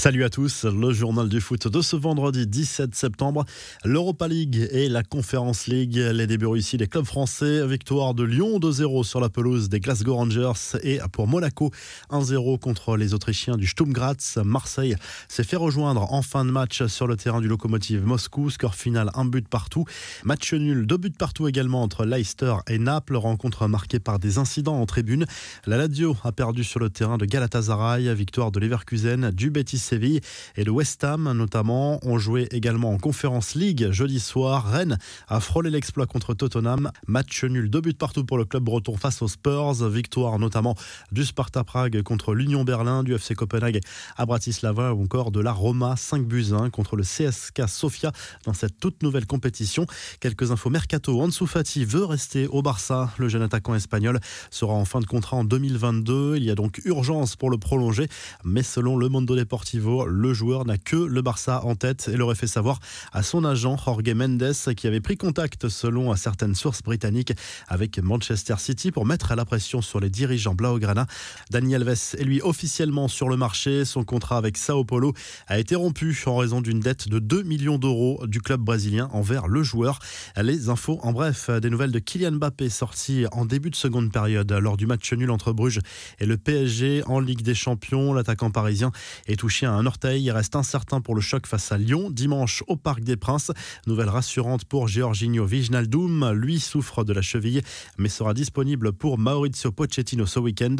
Salut à tous, le journal du foot de ce vendredi 17 septembre. L'Europa League et la Conference League, les débuts ici des clubs français. Victoire de Lyon 2-0 sur la pelouse des Glasgow Rangers et pour Monaco 1-0 contre les Autrichiens du Sturm Graz. Marseille s'est fait rejoindre en fin de match sur le terrain du locomotive Moscou. Score final, un but partout. Match nul, deux buts partout également entre Leicester et Naples. Rencontre marquée par des incidents en tribune. La Lazio a perdu sur le terrain de Galatasaray. Victoire de Leverkusen, du Betis Séville et le West Ham notamment ont joué également en Conférence League jeudi soir. Rennes a frôlé l'exploit contre Tottenham. Match nul, deux buts partout pour le club breton face aux Spurs. Victoire notamment du Sparta Prague contre l'Union Berlin, du FC Copenhague à Bratislava ou encore de la Roma 5 buts 1 contre le CSK Sofia dans cette toute nouvelle compétition. Quelques infos mercato. Ansu Fati veut rester au Barça. Le jeune attaquant espagnol sera en fin de contrat en 2022. Il y a donc urgence pour le prolonger, mais selon le Mondo Deportivo, le joueur n'a que le Barça en tête et l'aurait fait savoir à son agent Jorge Mendes qui avait pris contact selon certaines sources britanniques avec Manchester City pour mettre la pression sur les dirigeants Blaugrana. Dani Alves est lui officiellement sur le marché. Son contrat avec Sao Paulo a été rompu en raison d'une dette de 2 millions d'euros du club brésilien envers le joueur. Les infos en bref, des nouvelles de Kylian Mbappé sorties en début de seconde période lors du match nul entre Bruges et le PSG en Ligue des Champions. L'attaquant parisien est touché un orteil. Il reste incertain pour le choc face à Lyon dimanche au Parc des Princes. Nouvelle rassurante pour Giorginio Vignaldoum. Lui souffre de la cheville mais sera disponible pour Maurizio Pochettino ce week-end.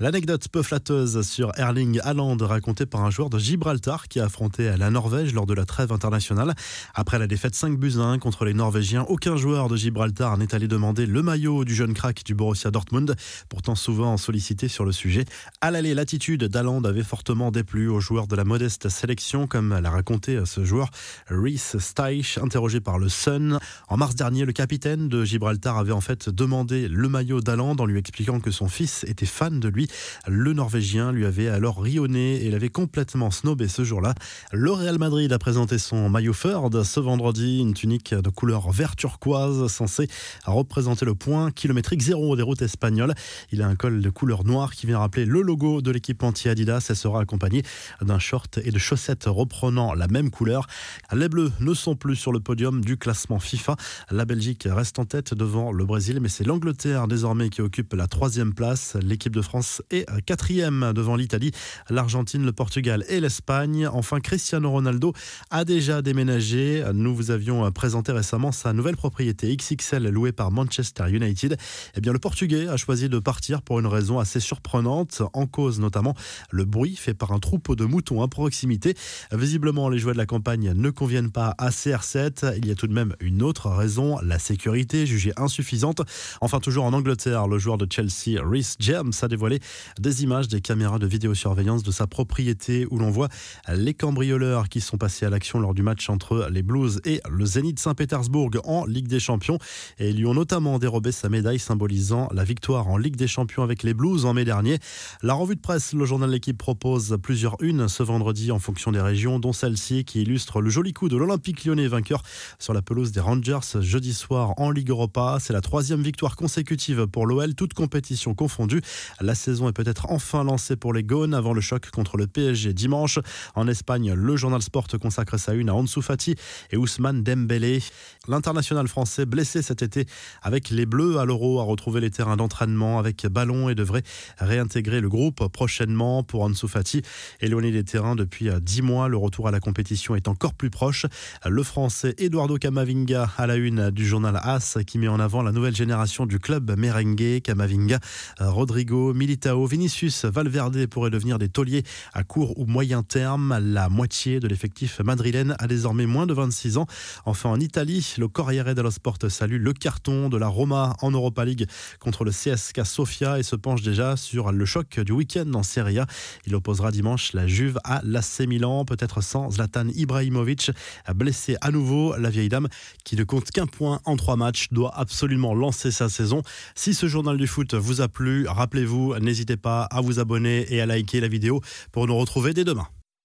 L'anecdote peu flatteuse sur Erling Haaland racontée par un joueur de Gibraltar qui a affronté la Norvège lors de la trêve internationale. Après la défaite 5 buts 1 contre les Norvégiens, aucun joueur de Gibraltar n'est allé demander le maillot du jeune crack du Borussia Dortmund, pourtant souvent sollicité sur le sujet. À l'aller, l'attitude d'Haaland avait fortement déplu aux joueurs de la modeste sélection, comme l'a raconté ce joueur Reese Steich, interrogé par le Sun. En mars dernier, le capitaine de Gibraltar avait en fait demandé le maillot d'Aland en lui expliquant que son fils était fan de lui. Le Norvégien lui avait alors rionné et l'avait complètement snobé ce jour-là. Le Real Madrid a présenté son maillot Ford ce vendredi, une tunique de couleur vert turquoise censée représenter le point kilométrique zéro des routes espagnoles. Il a un col de couleur noire qui vient rappeler le logo de l'équipe anti-Adidas et sera accompagné d'un short et de chaussettes reprenant la même couleur. Les Bleus ne sont plus sur le podium du classement FIFA. La Belgique reste en tête devant le Brésil, mais c'est l'Angleterre désormais qui occupe la troisième place. L'équipe de France est quatrième devant l'Italie, l'Argentine, le Portugal et l'Espagne. Enfin, Cristiano Ronaldo a déjà déménagé. Nous vous avions présenté récemment sa nouvelle propriété XXL louée par Manchester United. Eh bien, le Portugais a choisi de partir pour une raison assez surprenante, en cause notamment le bruit fait par un troupeau de moutons à proximité. Visiblement, les jouets de la campagne ne conviennent pas à CR7. Il y a tout de même une autre raison, la sécurité jugée insuffisante. Enfin, toujours en Angleterre, le joueur de Chelsea, Rhys James, a dévoilé des images des caméras de vidéosurveillance de sa propriété où l'on voit les cambrioleurs qui sont passés à l'action lors du match entre les Blues et le Zénith Saint-Pétersbourg en Ligue des Champions. Et ils lui ont notamment dérobé sa médaille symbolisant la victoire en Ligue des Champions avec les Blues en mai dernier. La revue de presse, le journal de l'équipe propose plusieurs unes vendredi en fonction des régions, dont celle-ci qui illustre le joli coup de l'Olympique lyonnais vainqueur sur la pelouse des Rangers jeudi soir en Ligue Europa. C'est la troisième victoire consécutive pour l'OL, toute compétition confondue. La saison est peut-être enfin lancée pour les Gones avant le choc contre le PSG dimanche. En Espagne, le journal Sport consacre sa une à Ansu Fati et Ousmane Dembélé. L'international français blessé cet été avec les Bleus à l'Euro a retrouvé les terrains d'entraînement avec ballon et devrait réintégrer le groupe prochainement pour Ansu Fati. Éloigné des terrains depuis 10 mois, le retour à la compétition est encore plus proche. Le français Eduardo Camavinga à la une du journal AS qui met en avant la nouvelle génération du club merengue. Camavinga, Rodrigo, Militao, Vinicius, Valverde pourraient devenir des tauliers à court ou moyen terme. La moitié de l'effectif madrilène a désormais moins de 26 ans. Enfin en Italie, le Corriere dello Sport salue le carton de la Roma en Europa League contre le CSK Sofia et se penche déjà sur le choc du week-end en Serie A. Il opposera dimanche la Juve à l'AC Milan, peut-être sans Zlatan Ibrahimovic, blessé à nouveau. La vieille dame qui ne compte qu'un point en trois matchs doit absolument lancer sa saison. Si ce journal du foot vous a plu, rappelez-vous, n'hésitez pas à vous abonner et à liker la vidéo pour nous retrouver dès demain.